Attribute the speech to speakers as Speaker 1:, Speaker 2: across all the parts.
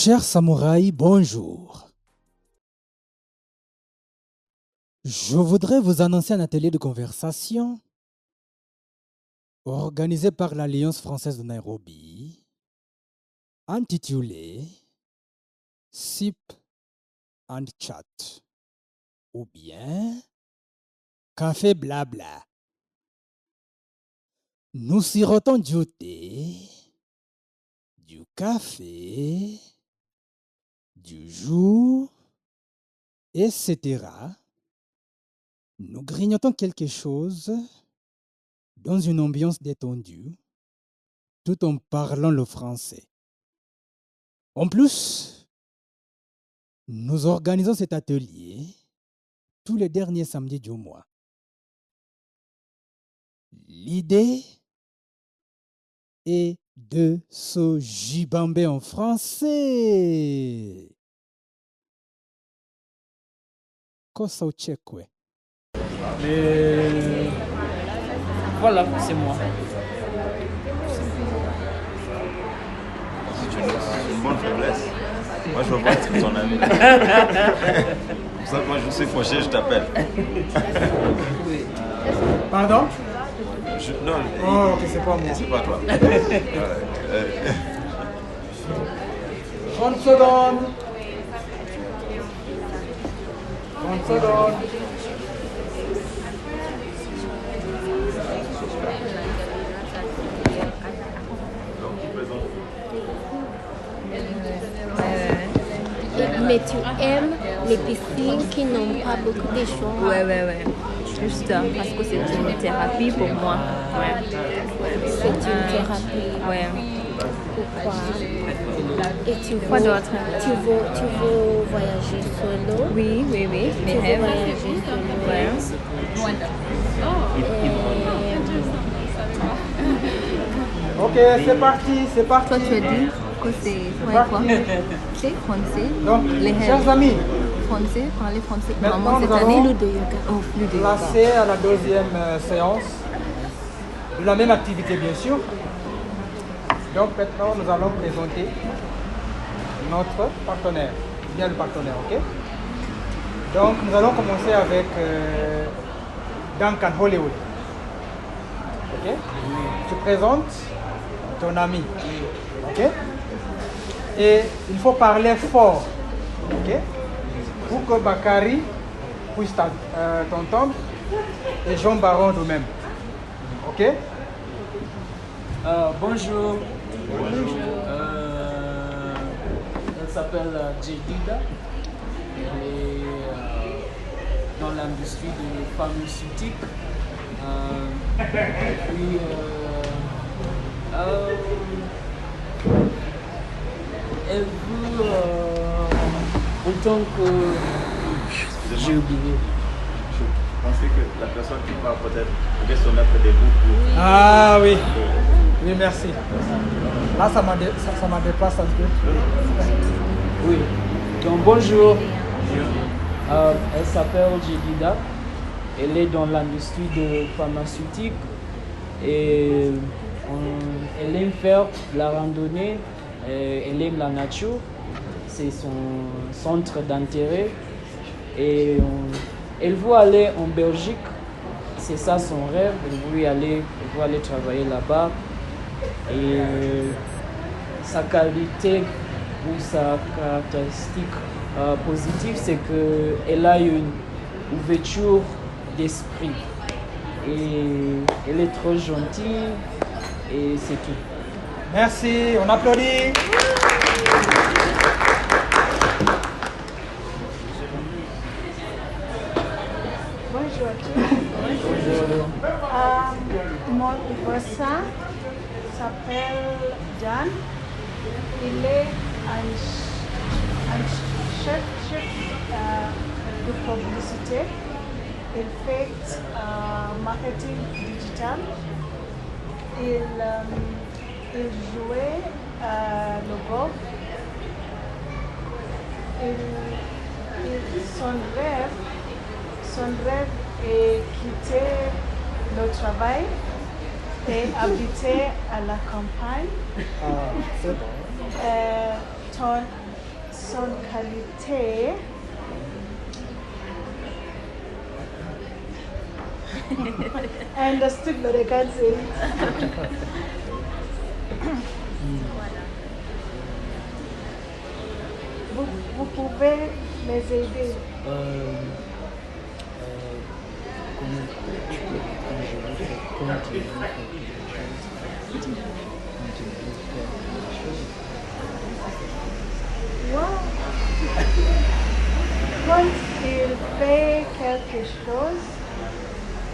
Speaker 1: Chers samouraïs, bonjour. Je voudrais vous annoncer un atelier de conversation organisé par l'Alliance française de Nairobi, intitulé SIP and Chat ou bien Café Blabla. Nous sirotons du thé, du café, du jour, etc. Nous grignotons quelque chose dans une ambiance détendue, tout en parlant le français. En plus, nous organisons cet atelier tous les derniers samedis du mois. L'idée est de se gibamber en français. Kosa uchekwe.
Speaker 2: Mais voilà, c'est moi.
Speaker 3: C'est une, bonne faiblesse. Moi, je veux pas être ton ami. Pour ça, moi, je suis fauché, je t'appelle.
Speaker 1: Pardon?
Speaker 3: Je- non,
Speaker 1: Oh, ok, c'est pas moi.
Speaker 3: c'est pas toi. Euh, euh,
Speaker 1: 30 secondes. 30 secondes.
Speaker 4: Mais tu aimes les piscines qui n'ont pas beaucoup de choix.
Speaker 5: Ouais, ouais, ouais. Juste parce que c'est une thérapie pour moi. Ouais.
Speaker 4: C'est une thérapie.
Speaker 5: Ouais.
Speaker 4: Pourquoi? Et tu
Speaker 5: Quoi
Speaker 4: veux,
Speaker 5: d'autre
Speaker 4: tu veux, tu veux voyager solo?
Speaker 5: Oui, oui, oui.
Speaker 4: Tu
Speaker 5: Mes
Speaker 4: veux
Speaker 5: rêves.
Speaker 4: voyager solo?
Speaker 5: Ouais.
Speaker 4: Et
Speaker 1: Ok, c'est parti, c'est parti.
Speaker 5: Toi, tu as dit que c'est quoi? C'est français.
Speaker 1: Donc,
Speaker 5: Les
Speaker 1: chers amis,
Speaker 5: Français, parler français couramment cette
Speaker 1: nous
Speaker 5: année.
Speaker 1: allons-
Speaker 4: flou de yoga.
Speaker 5: Oh, de yoga.
Speaker 1: À la deuxième euh, séance de la même activité, bien sûr. Donc maintenant, nous allons présenter notre partenaire, bien le partenaire, ok? Donc nous allons commencer avec euh, Duncan Hollywood. Ok? Tu présentes ton ami, ok? Et il faut parler fort, ok? Pour que Bakari puisse t'en- t'entendre et Jean Baron de même. Ok?
Speaker 2: Euh, bonjour. Euh, elle s'appelle euh, Jedida. Elle est dans l'industrie de pharmaceutique. Euh, puis, elle veut autant que j'ai oublié.
Speaker 3: Je pensais que la personne qui parle peut-être devait se mettre debout pour.
Speaker 1: Ah oui. Oui, merci. Là, ça m'a dé- ça, ça un peu.
Speaker 2: Oui. Donc bonjour. Euh, elle s'appelle Jedida. Elle est dans l'industrie de pharmaceutique et on- elle aime faire la randonnée. et elle aime la nature. C'est son centre d'intérêt et elle veut aller en Belgique. C'est ça son rêve. Elle veut aller, aller travailler là-bas. Et sa qualité ou sa caractéristique euh, positive, c'est qu'elle a une ouverture d'esprit. Et elle est trop gentille et c'est tout.
Speaker 1: Merci, on applaudit.
Speaker 6: Bonjour à tous. Euh, mon voisin s'appelle Jan. Il est un, ch- un ch- chef, euh, de publicité. Il fait euh, marketing digital. Il, euh, il jouait le golf. Il, il- son rêve son rêve est quitter le travail et habiter à la campagne.
Speaker 1: Ah, c'est bon.
Speaker 6: Euh, ton, son qualité. I understood, but I can't say it. vous, vous pouvez m'aider.
Speaker 2: Euh, euh, comment tu peux, faire, comment tu veux faire quelque chose, comment tu veux faire quelque chose.
Speaker 6: Wow. Quand il fait quelque chose,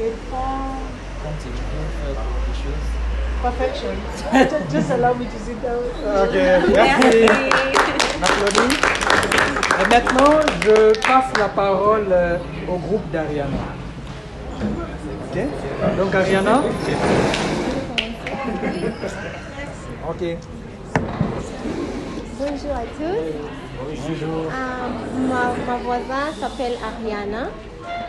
Speaker 6: il prend
Speaker 2: Quand tu veux faire quelque chose,
Speaker 6: perfection. Just- allow me to sit down.
Speaker 1: Ok, merci. Applaudis. Et maintenant, je passe la parole euh, au groupe d'Ariana. Ok Donc, Ariana. Ok.
Speaker 4: Bonjour à tous.
Speaker 2: bonjour.
Speaker 4: Euh, ma, ma voisine s'appelle Ariana.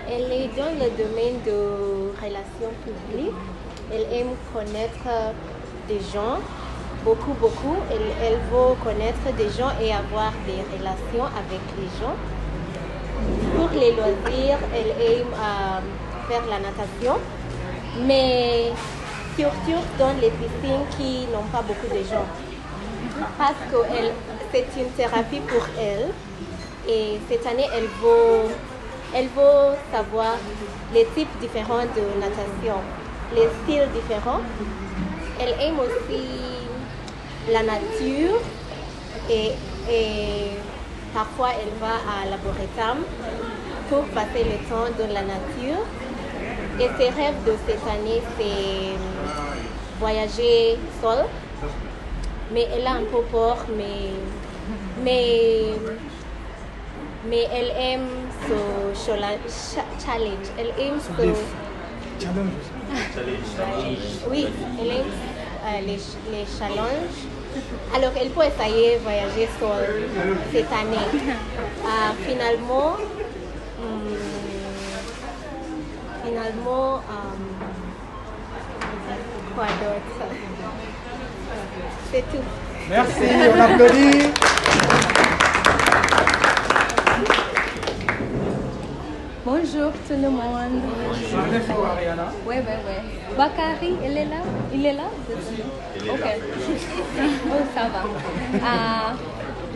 Speaker 4: Elle est dans le domaine de relations publiques. Elle aime connaître des gens, beaucoup, beaucoup. Elle, elle veut connaître des gens et avoir des relations avec les gens. Pour les loisirs, elle aime euh, faire la natation, mais surtout dans les piscines qui n'ont pas beaucoup de gens parce que c'est une thérapie pour elle. Et cette année, elle veut, elle veut savoir les types différents de natation, les styles différents. Elle aime aussi la nature et, et parfois elle va à l'arboretum pour passer le temps dans la nature. Et ses rêves de cette année, c'est voyager seule mais elle a un peu peur, mais, mais, mais elle aime ce challenge. Elle aime ce...
Speaker 1: Challenge.
Speaker 4: Oui, elle aime euh, les, les challenges. Alors, elle peut essayer de voyager seule cette année. Euh, finalement, hum, finalement, hum, quoi d'autre? C'est tout.
Speaker 1: Merci, on applaudit.
Speaker 5: Bonjour tout le monde.
Speaker 1: Ariana.
Speaker 5: Ouais, ouais, ouais. Bakari, elle est là? Il est là?
Speaker 3: Il est
Speaker 5: Ok.
Speaker 3: là.
Speaker 5: oh, ça va.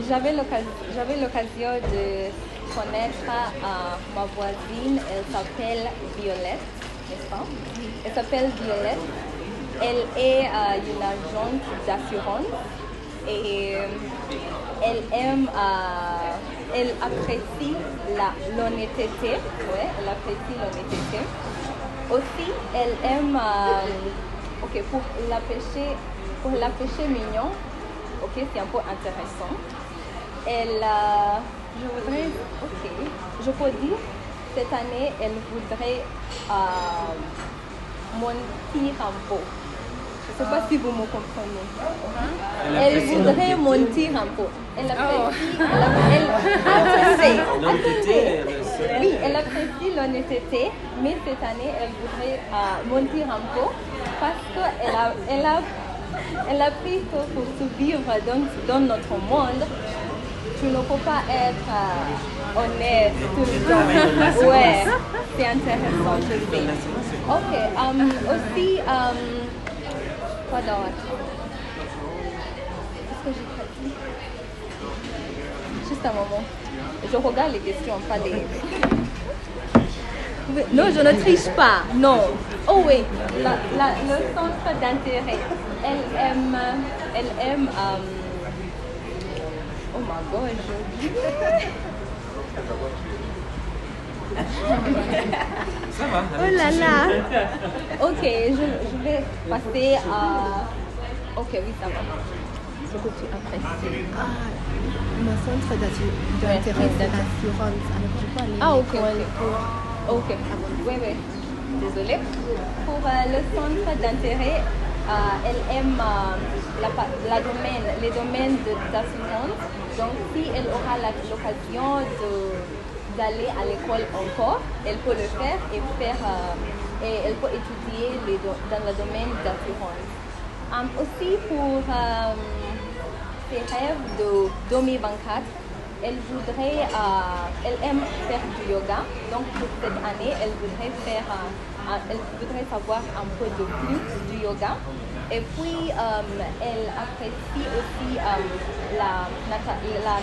Speaker 5: J'avais l'occasion j'avais l'occasion de connaître ah, ma voisine. Elle s'appelle Violette, n'est-ce pas? Elle s'appelle Violette. Elle est ah, une agente d'assurance et euh, elle aime, euh, elle apprécie l'honnêteté, ouais, elle apprécie l'honnêteté. Aussi, elle aime, euh, ok, pour la pêcher, pour la pêcher mignon, ok, c'est un peu intéressant. Elle, euh, je voudrais, ok, je peux dire, cette année, elle voudrait euh, monter un peu. Je ne sais pas si vous me comprenez. Elle voudrait monter un peu. Elle apprécie, elle, elle apprécie, attendez. Oui, elle apprécie l'honnêteté, mais cette année, elle voudrait euh, monter un peu parce qu'elle a, elle a, elle a pris que pour survivre dans, dans notre monde, tu ne peux pas être euh, honnête tout le temps. Ouais, c'est intéressant, je sais. Ok, euh, aussi, euh, quoi d'autre? Qu'est-ce que j'ai dit? Juste un moment. Je regarde les questions, pas les. Non, je ne triche pas. Non. Oh oui, la, la- le centre d'intérêt. Elle aime. Elle aime. euh, Oh my god, j'ai oublié. Oh là là. Ok, je, je vais passer à. Ok, oui, ça va. Ce que tu apprécies.
Speaker 4: Mon centre d'intérêt. Alors, je peux aller
Speaker 5: Ah,
Speaker 4: à
Speaker 5: ok,
Speaker 4: l'école
Speaker 5: ok.
Speaker 4: pour
Speaker 5: Ok, oui, oui. Désolée. Pour euh, le centre d'intérêt, elle aime euh, la, domaine, les domaines de- d'assurance. Donc, si elle aura l'occasion d'aller à l'école encore, elle peut le faire et, faire, euh, et elle peut étudier dans le domaine d'assurance. Euh, aussi pour euh, ses rêves de 2024. Elle voudrait, euh, elle aime faire du yoga. Donc pour cette année, elle voudrait faire, euh, un- elle voudrait savoir un peu de plus du yoga. Et puis, euh, elle apprécie aussi euh, la,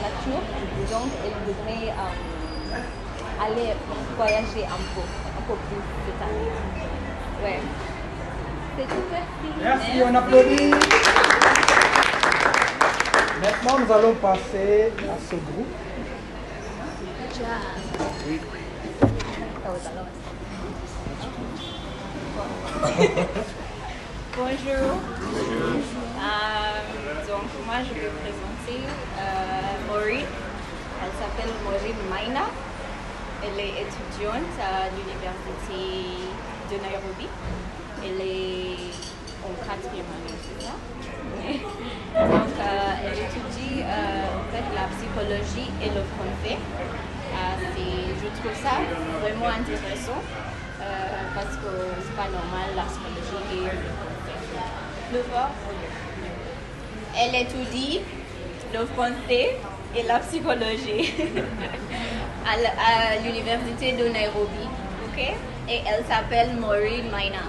Speaker 5: nature. Donc, elle voudrait euh, aller voyager un peu, un peu plus cette année. Ouais. C'est tout, merci.
Speaker 1: Merci, on applaudit. Maintenant, nous allons passer à ce groupe.
Speaker 7: Bonjour. Euh, donc moi je vais présenter euh. Elle s'appelle Maureen Maina. Elle est étudiante à l'université de Nairobi. Elle est en quatrième année. Donc euh, elle étudie euh, en fait la psychologie et le français. Euh, je trouve ça vraiment intéressant parce que c'est pas normal la psychologie et le français. Le. Elle étudie le français et la psychologie à l'université de Nairobi. Et elle s'appelle Maureen Maina.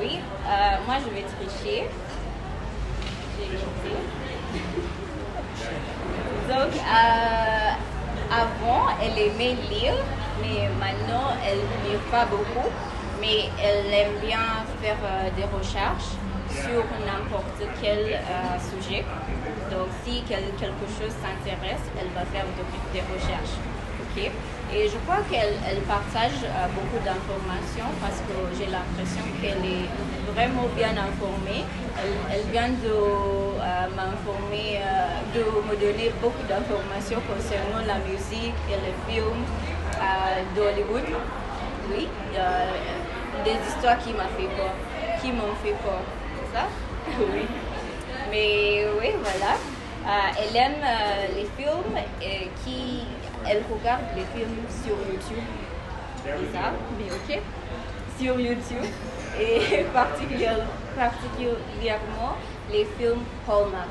Speaker 7: Oui, euh, moi je vais tricher. Donc, euh, avant, elle aimait lire, mais maintenant, elle ne lit pas beaucoup. Mais elle aime bien faire euh, des recherches sur n'importe quel sujet. Donc, si quel- quelque chose s'intéresse, elle va faire de- des recherches. Et je crois qu'elle elle partage euh, beaucoup d'informations parce que j'ai l'impression qu'elle est vraiment bien informée. Elle, vient de euh, m'informer, euh, de me donner beaucoup d'informations concernant la musique et les films d'Hollywood. Oui, des histoires qui m'ont fait peur, qui m'ont fait peur. C'est ça? Oui. Mais oui, voilà. Elle aime les films qui, elle regarde les films sur YouTube. C'est ça, mais ok. Sur YouTube. Et particulièrement, particulièrement les films Hallmark.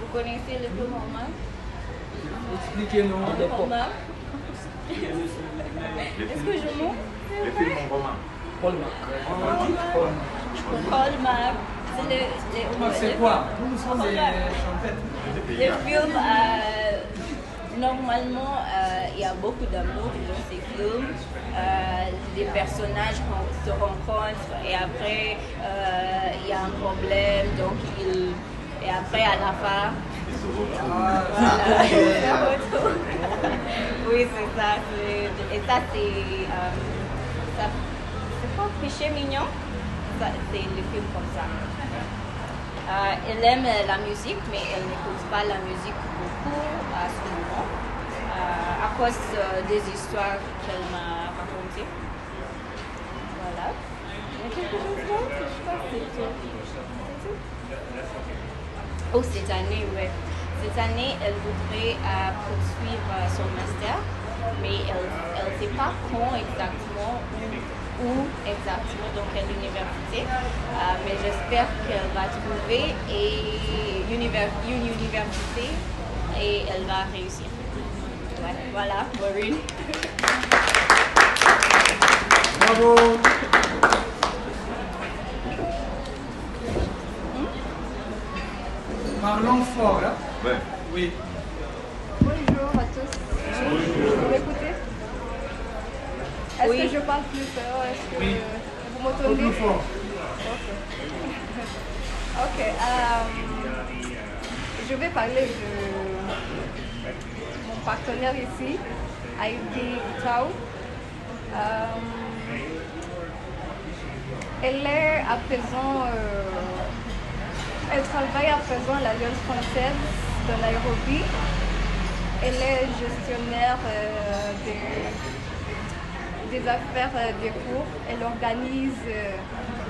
Speaker 7: Vous connaissez les films Hallmark?
Speaker 1: Expliquez-nous.
Speaker 7: Hallmark Est-ce que je mens
Speaker 3: Les films en roman.
Speaker 7: Hallmark. C'est le, les-
Speaker 1: C'est
Speaker 7: les-
Speaker 1: quoi? Nous, nous sommes des champettes.
Speaker 7: Les films, euh, normalement, euh, il y a beaucoup d'amour dans ces films. Euh, les personnages ren- se rencontrent et après, euh, il y a un problème, donc. Et après, à la fin, voilà, se retrouvent. oui, c'est ça. Et ça, c'est... euh, c'est pas péché mignon C'est le film comme ça. Euh, elle aime euh, la musique, mais elle n'écoute pas la musique beaucoup euh, à cause euh, des histoires qu'elle m'a racontées. Voilà. Il y a quelque chose d'autre Je crois que c'est Oh, cette année, ouais. Cette année, elle voudrait euh, poursuivre euh, son master, mais elle ne sait pas quand exactement, où, exactement, dans quelle université. Mais j'espère qu'elle va trouver une université et elle va réussir. Ouais, voilà, Maureen.
Speaker 1: Bravo. Parlons fort, hein
Speaker 3: Ouais.
Speaker 1: Oui.
Speaker 8: Bonjour à tous. Vous m'écoutez? Est-ce
Speaker 7: Oui.
Speaker 8: que je parle plus fort? Est-ce que
Speaker 1: Oui.
Speaker 8: vous m'entendez?
Speaker 1: Plus fort.
Speaker 8: Ok. euh, je vais parler de partenaire ici, Heidi Tao. Euh, elle est à présent, euh, elle travaille à présent à l'Alliance française de Nairobi. Elle est gestionnaire euh, des, des affaires euh, des cours. Elle organise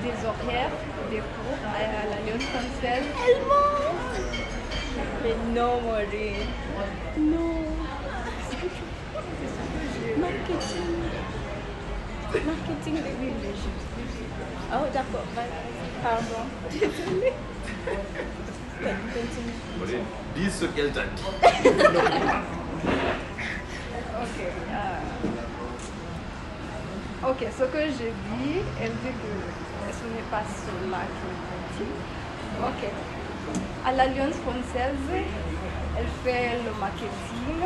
Speaker 8: des horaires des cours à, l'Alliance française.
Speaker 7: Elle ment Mais non, Maureen.
Speaker 8: Non.
Speaker 7: Marketing. Marketing de Oh, d'accord. Pardon. Désolée.
Speaker 3: Dis ce qu'elle t'a dit.
Speaker 8: Ok. euh, Ok, ce que j'ai dit, elle dit que ce n'est pas cela qu'elle dit. Ok. À l'Alliance française, elle fait le marketing,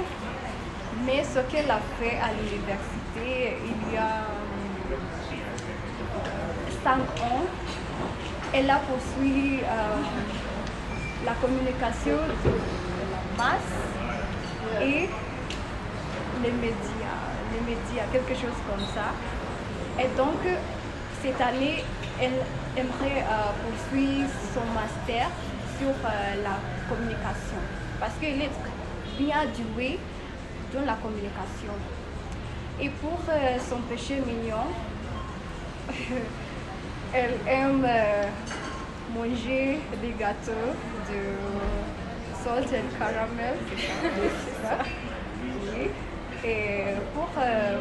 Speaker 8: mais ce qu'elle a fait à l'université, il y a euh, cinq ans, elle a poursuivi euh, la communication de la masse et les médias, les médias, quelque chose comme ça. Et donc, cette année, elle aimerait euh, poursuivre son master sur la communication parce qu'elle est bien douée dans la communication. Et pour euh, son péché mignon, elle aime euh, manger des gâteaux de salt caramel. Et pour euh,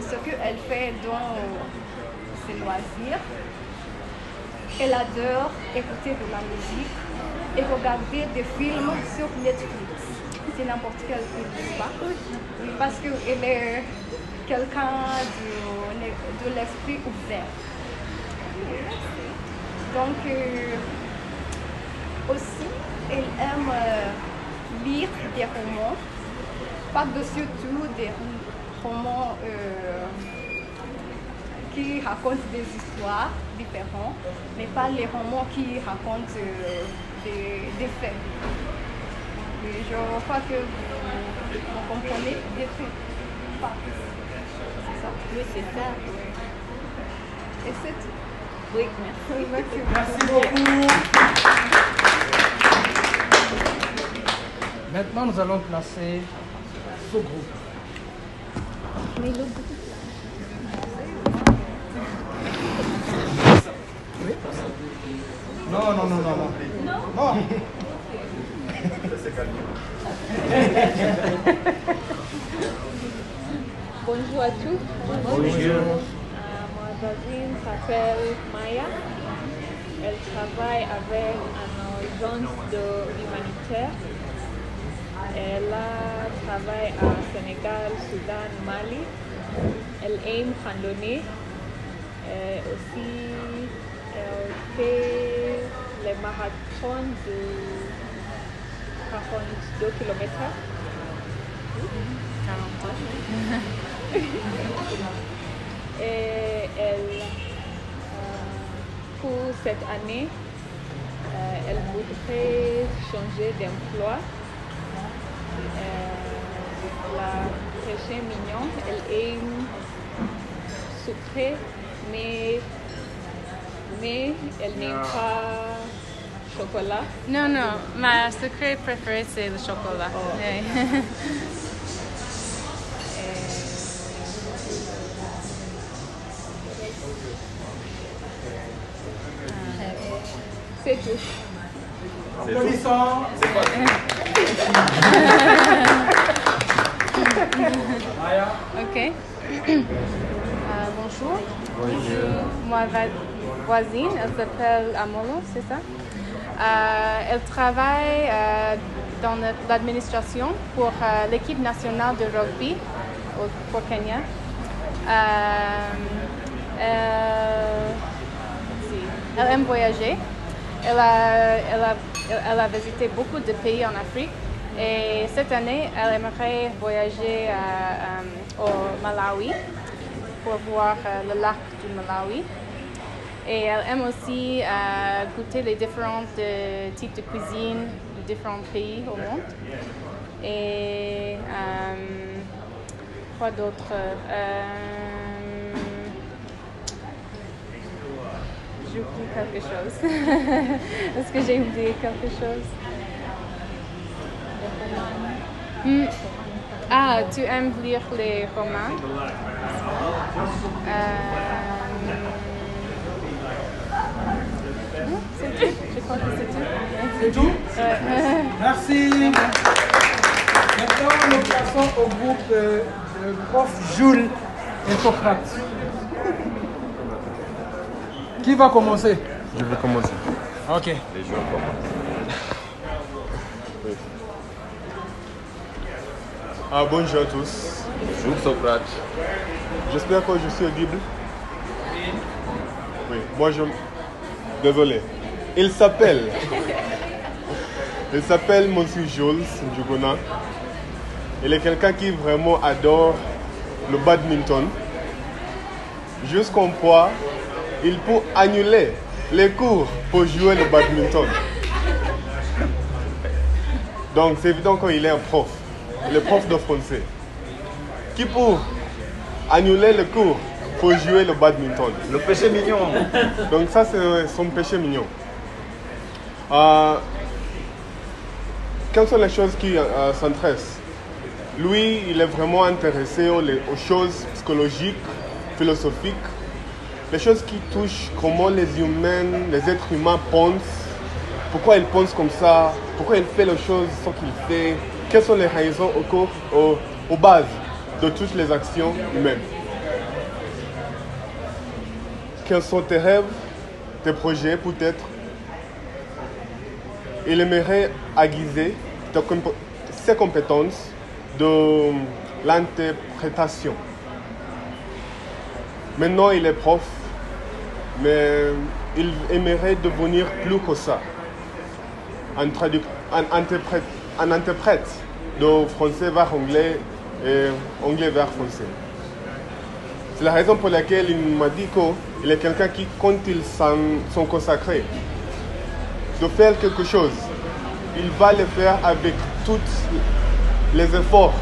Speaker 8: ce qu'elle fait dans ses loisirs, elle adore écouter de la musique et regarder des films sur Netflix. N'importe quel? Oui, parce qu'elle est quelqu'un de, de l'esprit ouvert. Donc, euh, aussi, elle aime euh, lire des romans, par-dessus tout des romans euh, qui racontent des histoires différentes, mais pas les romans qui racontent des faits. Je crois que vous, vous comprenez des. Pas. C'est ça
Speaker 4: Oui, c'est ça.
Speaker 8: Et c'est tout.
Speaker 7: Oui, merci.
Speaker 8: Merci
Speaker 1: Merci beaucoup. Maintenant, nous allons placer ce groupe. Non, non, non, non, non. Non.
Speaker 9: Bonjour à tous.
Speaker 3: Bonjour.
Speaker 9: Euh, ma voisine s'appelle Maya. Elle travaille avec une agence de humanitaire. Elle a travaillé à Sénégal, Soudan, Mali. Elle aime randonner. Et aussi, elle fait les marathons de 42 km. Et elle, euh, pour cette année, euh, elle voudrait changer d'emploi. Euh, la péché mignon, elle aime sucré, mais, mais elle n'aime pas chocolat?
Speaker 10: Non, non, ma secret préféré c'est le chocolat. Ouais.
Speaker 9: C'est tout.
Speaker 1: Maya.
Speaker 10: ok. Euh, bonjour. Ma va- voisine, elle s'appelle Amolo, c'est ça? Euh, elle travaille euh, dans l'administration pour euh, l'équipe nationale de rugby au, pour Kenya. Elle, aime voyager. Elle a, visité beaucoup de pays en Afrique et cette année, elle aimerait voyager au Malawi pour voir le lac du Malawi. Et elle aime aussi euh, goûter les différents euh, types de cuisine de différents pays au monde. Et euh, quoi d'autre? Euh, J'oublie quelque chose. Est-ce que j'ai oublié quelque chose? Hmm. Ah, tu aimes lire les romans? Crois que c'est tout.
Speaker 1: C'est tout
Speaker 10: Ouais.
Speaker 1: Merci. Maintenant, nous passons au groupe euh, le prof Jules Hippocrate. Qui va commencer?
Speaker 11: Je vais commencer.
Speaker 1: Ok.
Speaker 3: Les jours commencent.
Speaker 11: Ah, bonjour à tous.
Speaker 3: Bonjour Socrate.
Speaker 11: J'espère que je suis audible. Oui, moi je. Désolé. Il s'appelle. Il s'appelle Monsieur Jules Njuguna. Il est quelqu'un qui vraiment adore le badminton. Jusqu'au point, il peut annuler les cours pour jouer le badminton. Donc c'est évident qu'il est un prof. Est prof de français. Qui peut annuler le cours pour jouer le badminton?
Speaker 3: Le péché mignon.
Speaker 11: Donc ça c'est son péché mignon. Euh, quelles sont les choses qui euh, s'intéressent? Lui, il est vraiment intéressé aux, choses psychologiques, philosophiques, les choses qui touchent comment les humains, les êtres humains pensent, pourquoi ils pensent comme ça, pourquoi il fait les choses, ce qu'il fait, quelles sont les raisons au au- aux bases de toutes les actions humaines. Quels sont tes rêves, tes projets peut-être? Il aimerait aiguiser ses compétences de l'interprétation. Maintenant, il est prof, mais il aimerait devenir plus que ça. Un, interprète, un interprète de français vers anglais et anglais vers français. C'est la raison pour laquelle il m'a dit qu'il est quelqu'un qui, quand il s'en sont consacrés, de faire quelque chose, il va le faire avec tous les efforts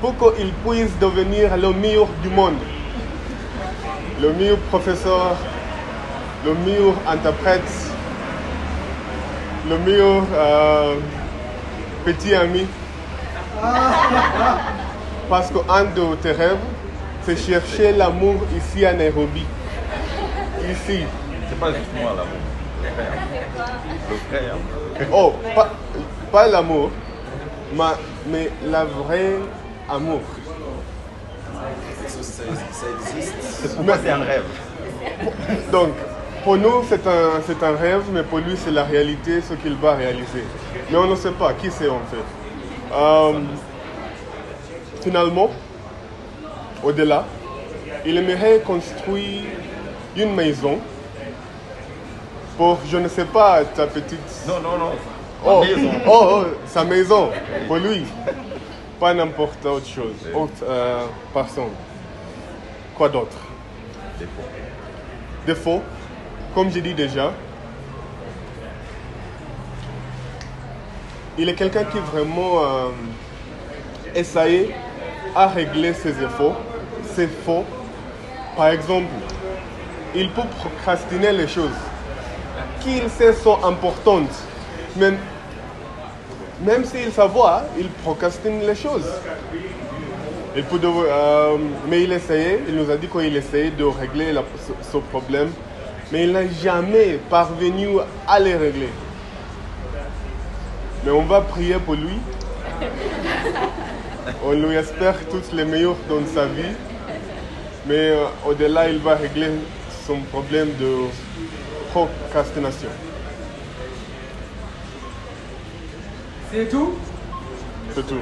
Speaker 11: pour qu'il puisse devenir le meilleur du monde, le meilleur professeur, le meilleur interprète, le meilleur euh, petit ami. Parce qu'un de tes rêves, c'est chercher l'amour ici à Nairobi. Ici.
Speaker 3: C'est pas juste moi l'amour. Frère.
Speaker 11: Oh, pas, pas l'amour, mais, mais la vraie amour.
Speaker 3: Ça, ça- ça existe. Pour moi, c'est un rêve.
Speaker 11: Donc, pour nous, c'est un, c'est un rêve, mais pour lui, c'est la réalité, ce qu'il va réaliser. Mais on ne sait pas qui c'est en fait. Euh, finalement, au-delà, il aimerait construire une maison pour, je ne sais pas, ta petite...
Speaker 3: Non, non, non.
Speaker 11: Oh,
Speaker 3: Ma maison.
Speaker 11: oh, oh, sa maison, pour lui. Pas n'importe autre chose, autre euh, personne. Quoi d'autre? Défaut, comme j'ai dit déjà, il est quelqu'un qui vraiment euh, essaye à régler ses efforts, ses faux. Par exemple, il peut procrastiner les choses qu'il sait sont importantes. Mais même s'il savoir, il procrastine les choses. Il peut devoir- euh, mais il essayait, il nous a dit qu'il essayait de régler la- ce, ce problème, mais il n'a jamais parvenu à les régler. Mais on va prier pour lui. On lui espère toutes les meilleures dans sa vie. Mais euh, au-delà, il va régler son problème de procrastination.
Speaker 1: C'est tout
Speaker 11: C'est tout.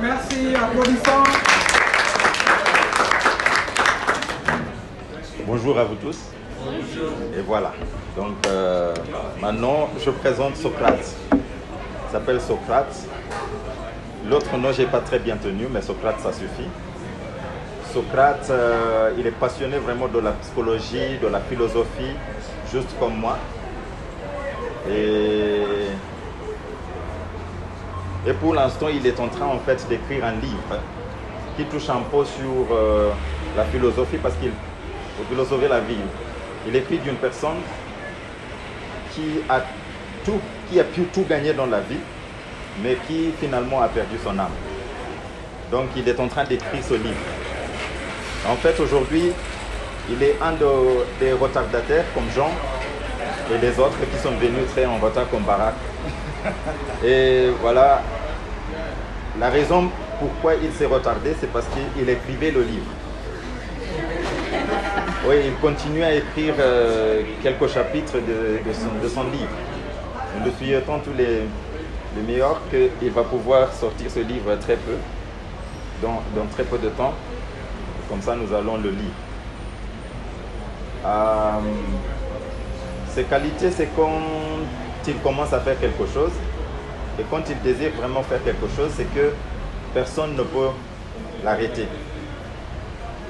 Speaker 1: Merci, applaudissons.
Speaker 3: Bonjour à vous tous. Et voilà. Donc euh, maintenant, je présente Socrate. Il s'appelle Socrate. L'autre nom, je n'ai pas très bien tenu, mais Socrate, ça suffit. Socrate, euh, il est passionné vraiment de la psychologie, de la philosophie, juste comme moi. Et, pour l'instant, il est en train en fait d'écrire un livre qui touche un peu sur euh, la philosophie parce qu'il faut philosopher la vie. Il écrit d'une personne qui a tout, qui a pu tout gagner dans la vie, mais qui finalement a perdu son âme. Donc il est en train d'écrire ce livre. En fait, aujourd'hui, il est un de- des retardataires comme Jean et les autres qui sont venus très en retard comme Barak. Et voilà, la raison pourquoi il s'est retardé, c'est parce qu'il écrivait le livre. Oui, il continue à écrire euh, quelques chapitres de, de son, de son livre. Nous le souhaitons tous les, les meilleurs qu'il va pouvoir sortir ce livre très peu, dans, dans très peu de temps. Comme ça, nous allons le lire. Euh, ses qualités, c'est quand il commence à faire quelque chose. Et quand il désire vraiment faire quelque chose, c'est que personne ne peut l'arrêter.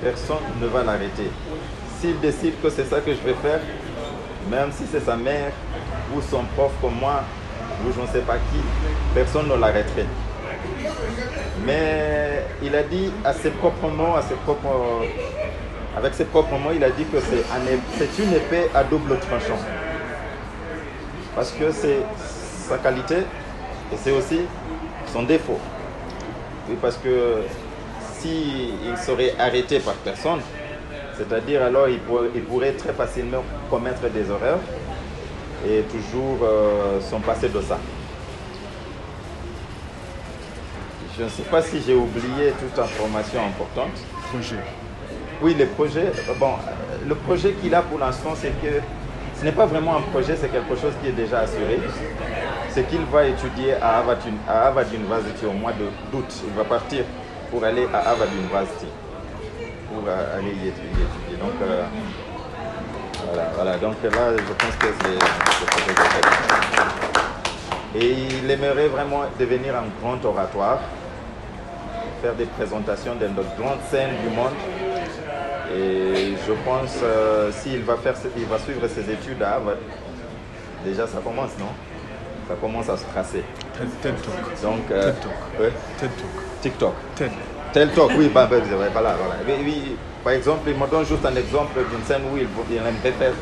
Speaker 3: Personne ne va l'arrêter. S'il décide que c'est ça que je vais faire, même si c'est sa mère ou son prof comme moi, ou je ne sais pas qui, personne ne l'arrêterait. Mais il a dit à ses propres mots, avec ses propres mots, il a dit que c'est un- c'est une épée à double tranchant. Parce que c'est sa qualité et c'est aussi son défaut. Oui, parce que s'il serait arrêté par personne, c'est-à-dire alors il pourrait très facilement commettre des erreurs et toujours euh, s'en passer de ça. Je ne sais pas si j'ai oublié toute information importante.
Speaker 11: Projet.
Speaker 3: Oui, le projet, bon, le projet qu'il a pour l'instant, c'est que ce n'est pas vraiment un projet, c'est quelque chose qui est déjà assuré. C'est qu'il va étudier à Harvard, University au mois d'août. Il va partir pour aller à Harvard University, pour euh, aller y étu- y étudier. Donc, euh, voilà, voilà. Donc là, je pense que c'est. Et il aimerait vraiment devenir un grand oratoire, faire des présentations dans de grandes scènes du monde. Et je pense euh, s'il va faire, il va suivre ses études à Harvard, déjà ça commence, non? Ça commence à se tracer.
Speaker 11: TED Talk.
Speaker 3: Donc, euh,
Speaker 11: TED Talk.
Speaker 3: ouais.
Speaker 11: TED Talk.
Speaker 3: TikTok.
Speaker 11: TED.
Speaker 3: Tel talk, oui, bah, bah, bah, voilà, voilà. Oui, oui, par exemple, il me donne juste un exemple d'une scène où il, il aimerait faire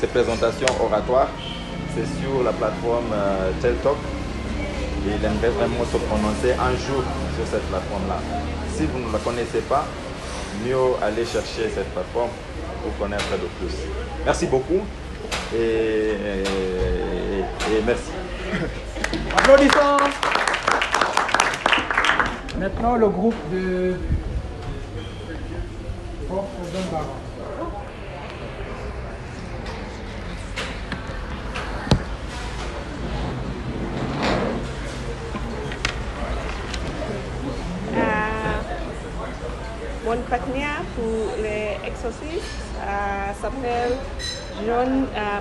Speaker 3: ses présentations oratoires. C'est sur la plateforme euh, Tel Talk. Et il aimerait vraiment se prononcer un jour sur cette plateforme-là. Si vous ne la connaissez pas, mieux aller chercher cette plateforme pour connaître de plus. Merci beaucoup et, merci.
Speaker 1: Applaudissons. Maintenant, le groupe de
Speaker 12: mon partenaire pour les exorcistes euh, s'appelle John euh.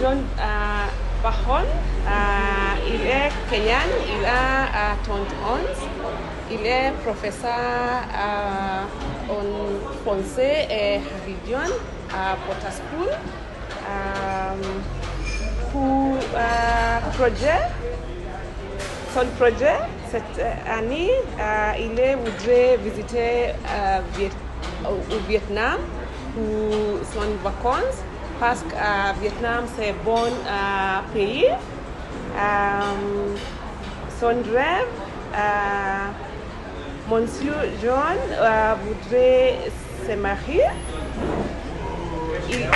Speaker 12: John euh, euh, il est kenyan, il a euh, 31 ans. Il est professeur euh, en français et religion à Potter School. Euh, pour euh, projet, son projet, cette année, euh, il voudrait visiter euh, Viet- au Vietnam pour son vacances parce que euh, Vietnam c'est un bon euh, pays. Euh, son rêve, euh, Monsieur John euh, voudrait se marier. Il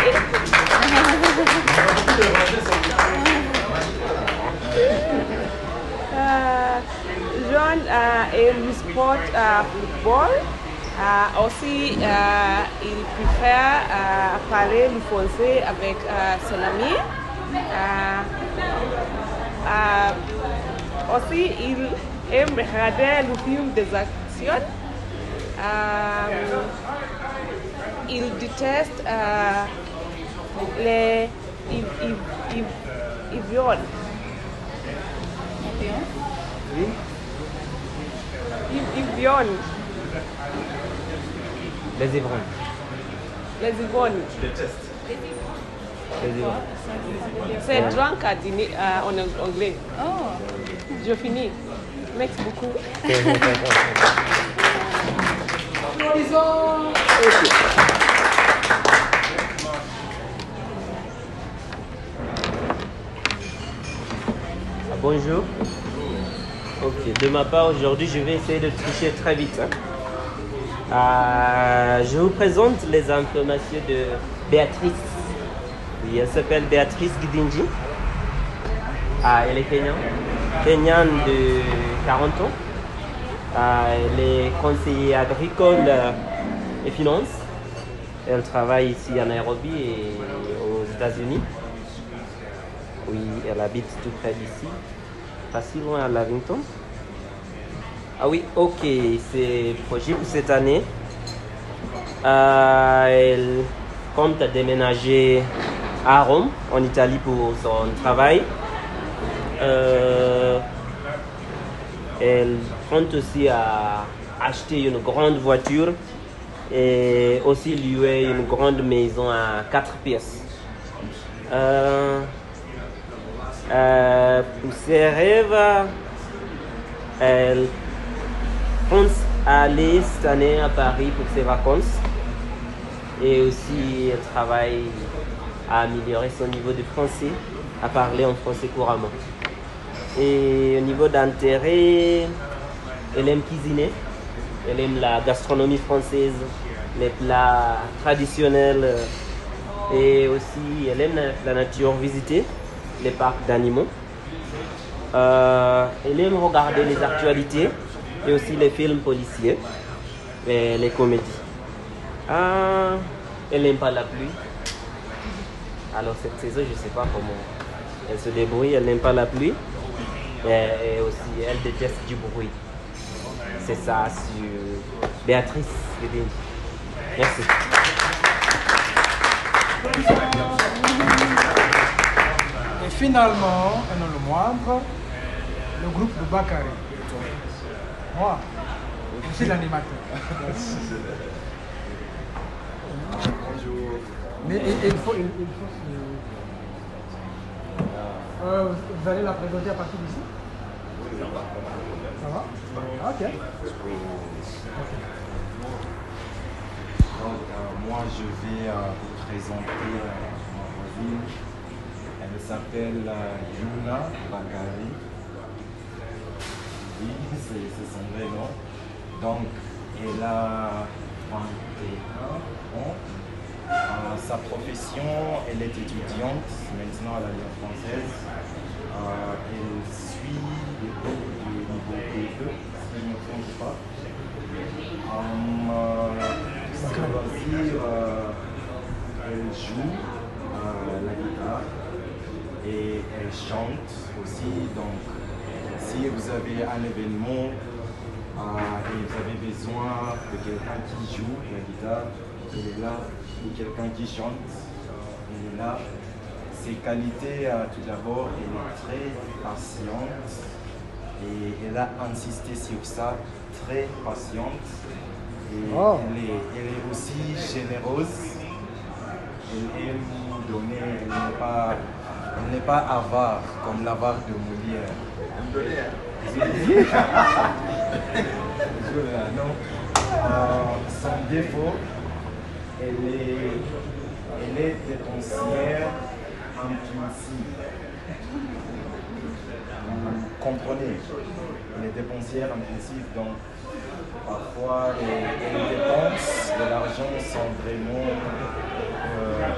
Speaker 12: Euh, Euh, aime le sport euh, football. Euh, aussi, euh, il préfère euh, parler le français avec euh, son ami. Euh, euh, aussi, il aime regarder le film des actions. Euh, il déteste euh, les il. Viole
Speaker 13: Les ivrognes.
Speaker 12: les ivognes.
Speaker 13: Les ivrognes.
Speaker 12: C'est drunk à dîner euh, en anglais.
Speaker 9: Oh.
Speaker 12: Je finis. Merci beaucoup.
Speaker 1: Applaudissons.
Speaker 13: Bonjour. Ok, de ma part aujourd'hui, je vais essayer de tricher très vite. hein. Euh, je vous présente les informations de Béatrice. Oui, elle s'appelle Béatrice Gidinji. Ah, elle est kenyane. Kenyane de 40 ans. Ah, elle est conseillère agricole euh, et finance Elle travaille ici à Nairobi et aux États-Unis. Oui, elle habite tout près d'ici, pas si loin à Lavington? Ah oui, ok, c'est projet pour cette année. Euh, elle compte déménager à Rome, en Italie, pour son travail. Euh, elle compte aussi à acheter une grande voiture et aussi louer une grande maison à quatre pièces. Euh, pour ses rêves, elle pense aller cette année à Paris pour ses vacances. Et aussi elle travaille à améliorer son niveau de français, à parler en français couramment. Et au niveau d'intérêt, elle aime cuisiner, elle aime la gastronomie française, les plats traditionnels. Et aussi elle aime la nature, visiter les parcs d'animaux. Euh, elle aime regarder les actualités et aussi les films policiers et les comédies. Ah, elle n'aime pas la pluie. Alors cette saison, je ne sais pas comment elle se débrouille. Elle n'aime pas la pluie. Et, aussi, elle déteste du bruit. C'est ça sur Béatrice Merci.
Speaker 1: Finalement, et non le moindre, le groupe de Bakary. Moi, je suis l'animateur.
Speaker 14: Bonjour.
Speaker 1: Mais il, faut, il, faut Euh, vous allez la présenter à partir d'ici? Ça va? Ok.
Speaker 14: Donc, euh, moi, je vais euh, vous présenter ma voisine. Elle s'appelle euh, Yuna Bakari. Oui, c'est son vrai nom. Donc, elle a 21 ans. Euh, sa profession, elle est étudiante maintenant à l'Alliance française. Euh, elle suit les cours du niveau PE, si je ne me trompe pas. Euh, loisirs, euh, elle joue la guitare et elle chante aussi. Donc, si vous avez un événement euh, et vous avez besoin de quelqu'un qui joue la guitare, elle est là, ou quelqu'un qui chante, elle est là. Ses qualités, euh, tout d'abord, elle est très patiente et elle a insisté sur ça, très patiente. Et
Speaker 1: Oh.
Speaker 14: elle, est, elle est aussi généreuse. Elle aime donner, elle n'est pas, elle n'est pas avare comme l'avare de Molière. Non. Euh, son défaut, elle est, elle est dépensière impulsive. Vous comprenez? Elle est dépensière impulsive, donc parfois les, les dépenses de l'argent sans vraiment euh, à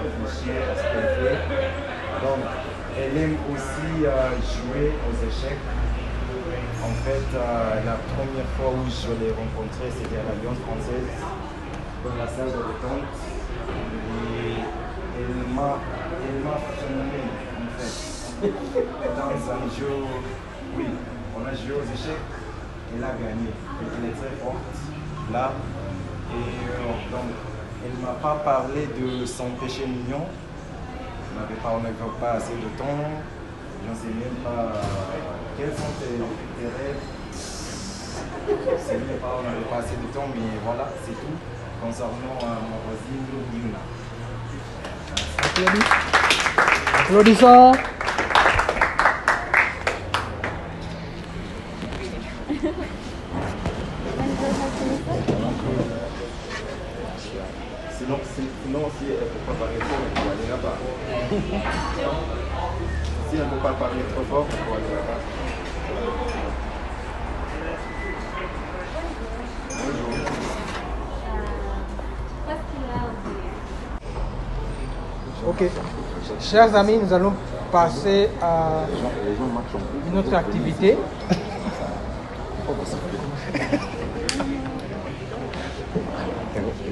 Speaker 14: ce qu'elle fait. Donc elle aime aussi euh, jouer aux échecs. En fait, euh, la première fois où je l'ai rencontrée, c'était à l'Alliance française, dans la salle de détente. Et elle m'a elle en fait, dans un jeu. Oui, on a joué aux échecs, elle a gagné. Elle est très forte, là. Et euh, donc, elle ne m'a pas parlé de son péché mignon. On n'avait pas, on n'avait pas assez de temps. Je ne sais même pas euh, quels sont tes, tes rêves? Même pas, on n'avait pas assez de temps, mais voilà, c'est tout concernant euh, ma voisine Yuna.
Speaker 1: Applaudissons.
Speaker 14: Sinon, si- sinon si elle ne peut pas parler ne pas parler trop fort, là-bas.
Speaker 1: Ok. Chers amis, nous allons passer à une autre activité.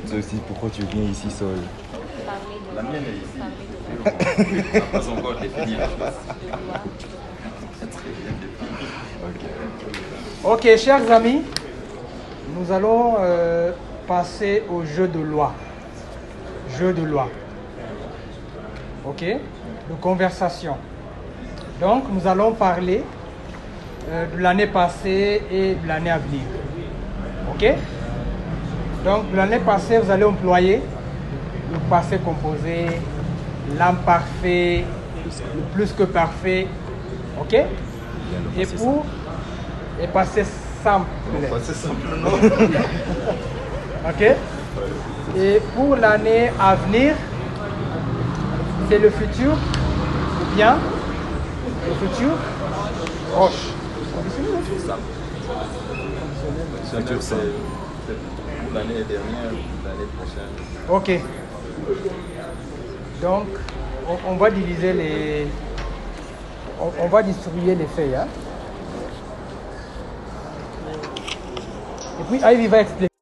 Speaker 14: Toi aussi, pourquoi tu viens ici seul
Speaker 5: Parler de
Speaker 3: La mienne est ici.
Speaker 1: Ok, chers amis, nous allons euh, passer au jeu de loi. Jeu de loi. Ok? De conversation. Donc, nous allons parler euh, de l'année passée et de l'année à venir. Ok? Donc, l'année passée, vous allez employer le passé composé, l'imparfait, le plus que parfait. Ok? Et pour et passé simple.
Speaker 3: Passé simple, non?
Speaker 1: ok? Et pour l'année à venir, c'est le futur ou bien le futur? Proche.
Speaker 3: Futur simple. C'est pour l'année dernière ou l'année prochaine.
Speaker 1: Ok. Donc, on, va diviser les. On, on va distribuer les feuilles. hein. Et puis, Ivy va expliquer.